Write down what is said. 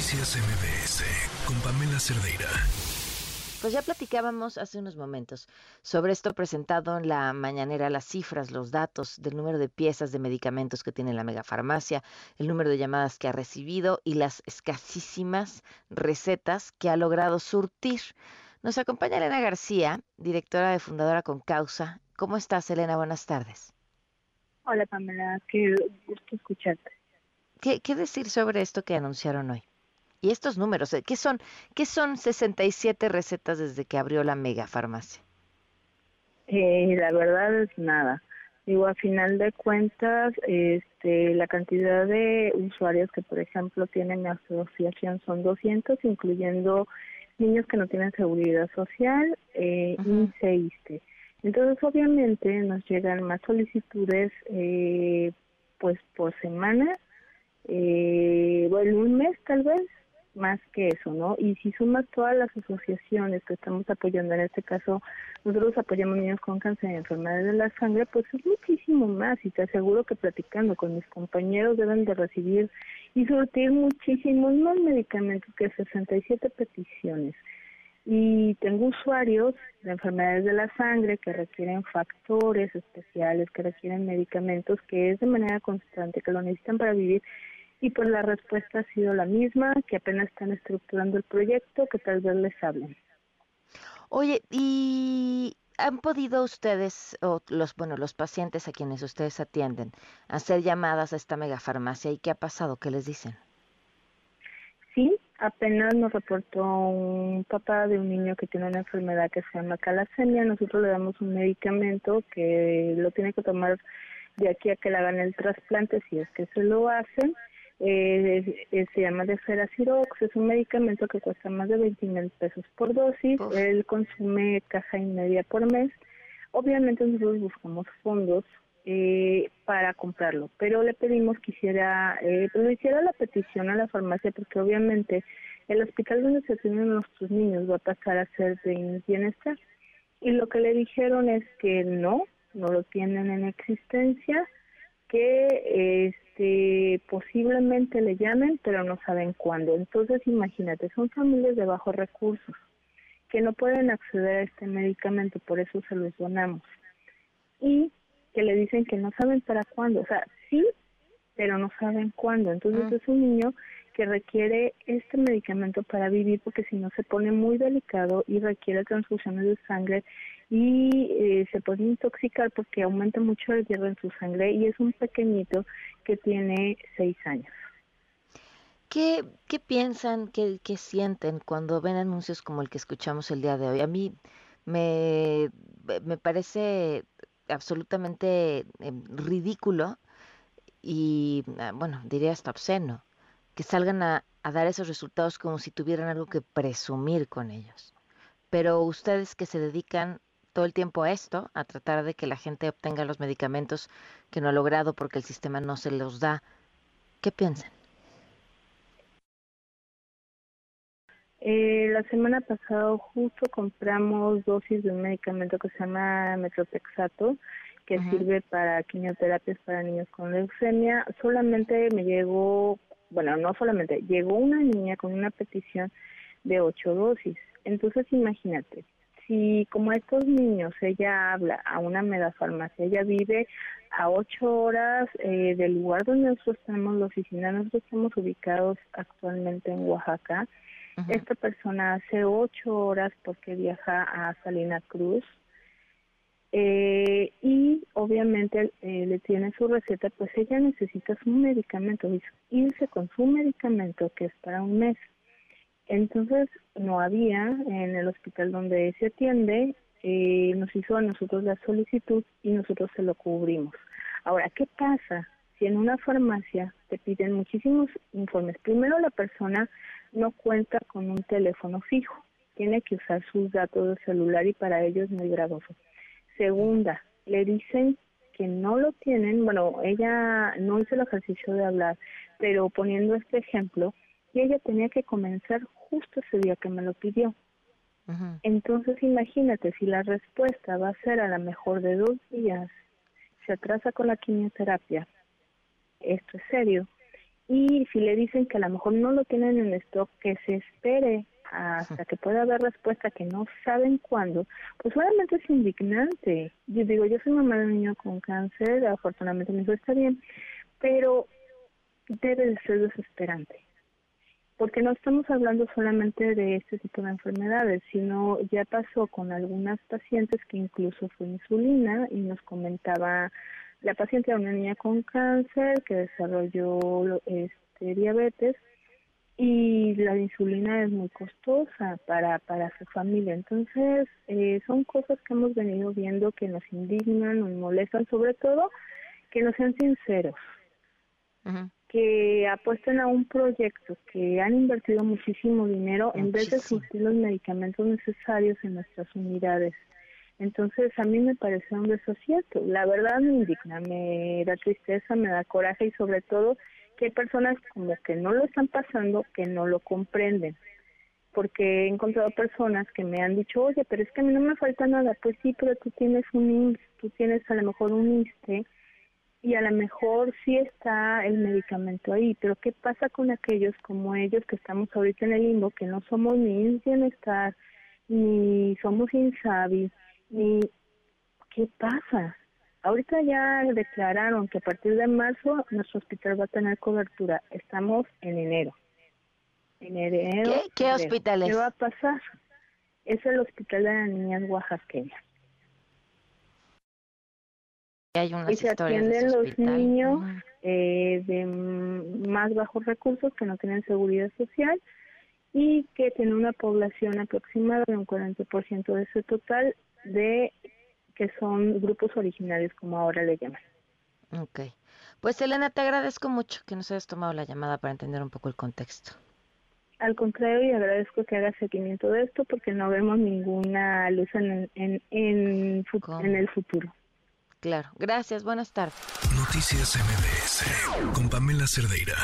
Noticias MBS con Pamela Cerdeira. Pues ya platicábamos hace unos momentos sobre esto presentado en la mañanera, las cifras, los datos del número de piezas de medicamentos que tiene la megafarmacia, el número de llamadas que ha recibido y las escasísimas recetas que ha logrado surtir. Nos acompaña Elena García, directora de Fundadora con Causa. ¿Cómo estás, Elena? Buenas tardes. Hola, Pamela. Qué gusto escucharte. ¿Qué, qué decir sobre esto que anunciaron hoy? Y estos números, ¿qué son, qué son 67 recetas desde que abrió la mega farmacia? Eh, la verdad es nada. Digo, a final de cuentas, este, la cantidad de usuarios que, por ejemplo, tienen la asociación son 200, incluyendo niños que no tienen seguridad social eh, y. Entonces, obviamente, nos llegan más solicitudes, eh, pues, por semana, eh, bueno, un mes tal vez, más que eso, ¿no? Y si sumas todas las asociaciones que estamos apoyando, en este caso nosotros apoyamos niños con cáncer y enfermedades de la sangre, pues es muchísimo más y te aseguro que platicando con mis compañeros deben de recibir y surtir muchísimos más medicamentos que 67 peticiones. Y tengo usuarios de enfermedades de la sangre que requieren factores especiales, que requieren medicamentos, que es de manera constante, que lo necesitan para vivir y pues la respuesta ha sido la misma, que apenas están estructurando el proyecto, que tal vez les hablen. Oye, ¿y han podido ustedes, o los, bueno, los pacientes a quienes ustedes atienden, hacer llamadas a esta megafarmacia y qué ha pasado? ¿Qué les dicen? Sí, apenas nos reportó un papá de un niño que tiene una enfermedad que se llama calasemia. Nosotros le damos un medicamento que lo tiene que tomar de aquí a que le hagan el trasplante, si es que se lo hacen eh, eh, se llama de Feracirox, es un medicamento que cuesta más de 20 mil pesos por dosis, él consume caja y media por mes. Obviamente nosotros buscamos fondos eh, para comprarlo, pero le pedimos que hiciera, eh, pues, hiciera la petición a la farmacia porque obviamente el hospital donde se atienden nuestros niños va a pasar a ser de bienestar. Y lo que le dijeron es que no, no lo tienen en existencia, que este posiblemente le llamen, pero no saben cuándo. Entonces, imagínate, son familias de bajos recursos que no pueden acceder a este medicamento, por eso se los donamos. Y que le dicen que no saben para cuándo, o sea, sí, pero no saben cuándo. Entonces, ah. es un niño que requiere este medicamento para vivir porque si no se pone muy delicado y requiere transfusiones de sangre y eh, se puede intoxicar porque aumenta mucho el hierro en su sangre y es un pequeñito que tiene seis años. ¿Qué, qué piensan, qué, qué sienten cuando ven anuncios como el que escuchamos el día de hoy? A mí me, me parece absolutamente em, ridículo y, ah, bueno, diría hasta obsceno, que salgan a, a dar esos resultados como si tuvieran algo que presumir con ellos. Pero ustedes que se dedican todo el tiempo a esto, a tratar de que la gente obtenga los medicamentos que no ha logrado porque el sistema no se los da. ¿Qué piensan? Eh, la semana pasada justo compramos dosis de un medicamento que se llama metrotexato, que sirve para quimioterapias para niños con leucemia. Solamente me llegó, bueno, no solamente, llegó una niña con una petición de ocho dosis. Entonces imagínate, si como estos niños ella habla a una megafarmacia, ella vive a ocho horas eh, del lugar donde nosotros tenemos la oficina, nosotros estamos ubicados actualmente en Oaxaca. Esta persona hace ocho horas porque viaja a Salina Cruz eh, y obviamente eh, le tiene su receta, pues ella necesita su medicamento, irse con su medicamento que es para un mes. Entonces no había en el hospital donde se atiende, eh, nos hizo a nosotros la solicitud y nosotros se lo cubrimos. Ahora, ¿qué pasa si en una farmacia te piden muchísimos informes? Primero, la persona no cuenta con un teléfono fijo, tiene que usar sus datos de celular y para ello es muy gravoso. Segunda, le dicen que no lo tienen, bueno, ella no hizo el ejercicio de hablar, pero poniendo este ejemplo, y ella tenía que comenzar justo ese día que me lo pidió. Entonces imagínate, si la respuesta va a ser a la mejor de dos días, se atrasa con la quimioterapia, esto es serio, y si le dicen que a lo mejor no lo tienen en stock, que se espere hasta que pueda haber respuesta que no saben cuándo, pues obviamente es indignante. Yo digo, yo soy mamá de un niño con cáncer, afortunadamente mi hijo está bien, pero debe de ser desesperante. Porque no estamos hablando solamente de este tipo de enfermedades, sino ya pasó con algunas pacientes que incluso fue insulina y nos comentaba la paciente era una niña con cáncer que desarrolló este, diabetes y la insulina es muy costosa para, para su familia. Entonces, eh, son cosas que hemos venido viendo que nos indignan, nos molestan, sobre todo que no sean sinceros, que apuesten a un proyecto, que han invertido muchísimo dinero en vez de surtir los medicamentos necesarios en nuestras unidades. Entonces, a mí me parece un desacierto. La verdad me indigna, me da tristeza, me da coraje y sobre todo que hay personas como que no lo están pasando, que no lo comprenden. Porque he encontrado personas que me han dicho, oye, pero es que a mí no me falta nada. Pues sí, pero tú tienes un IMSS, tú tienes a lo mejor un ISTE y a lo mejor sí está el medicamento ahí. Pero ¿qué pasa con aquellos como ellos que estamos ahorita en el limbo, que no somos ni Bienestar, ni somos INSABI, ni qué pasa? Ahorita ya declararon que a partir de marzo nuestro hospital va a tener cobertura. Estamos en enero. En enero. ¿Qué, hospital es? ¿Qué va a pasar? Es el Hospital de las Niñas oaxaqueñas. Hay unas y se atienden los niños eh, de más bajos recursos que no tienen seguridad social y que tienen una población aproximada de un 40% de ese total de que son grupos originarios, como ahora le llaman. Ok. Pues Elena, te agradezco mucho que nos hayas tomado la llamada para entender un poco el contexto. Al contrario, y agradezco que hagas seguimiento de esto porque no vemos ninguna luz en, en, en, en el futuro. Claro. Gracias. Buenas tardes. Noticias MBS con Pamela Cerdeira.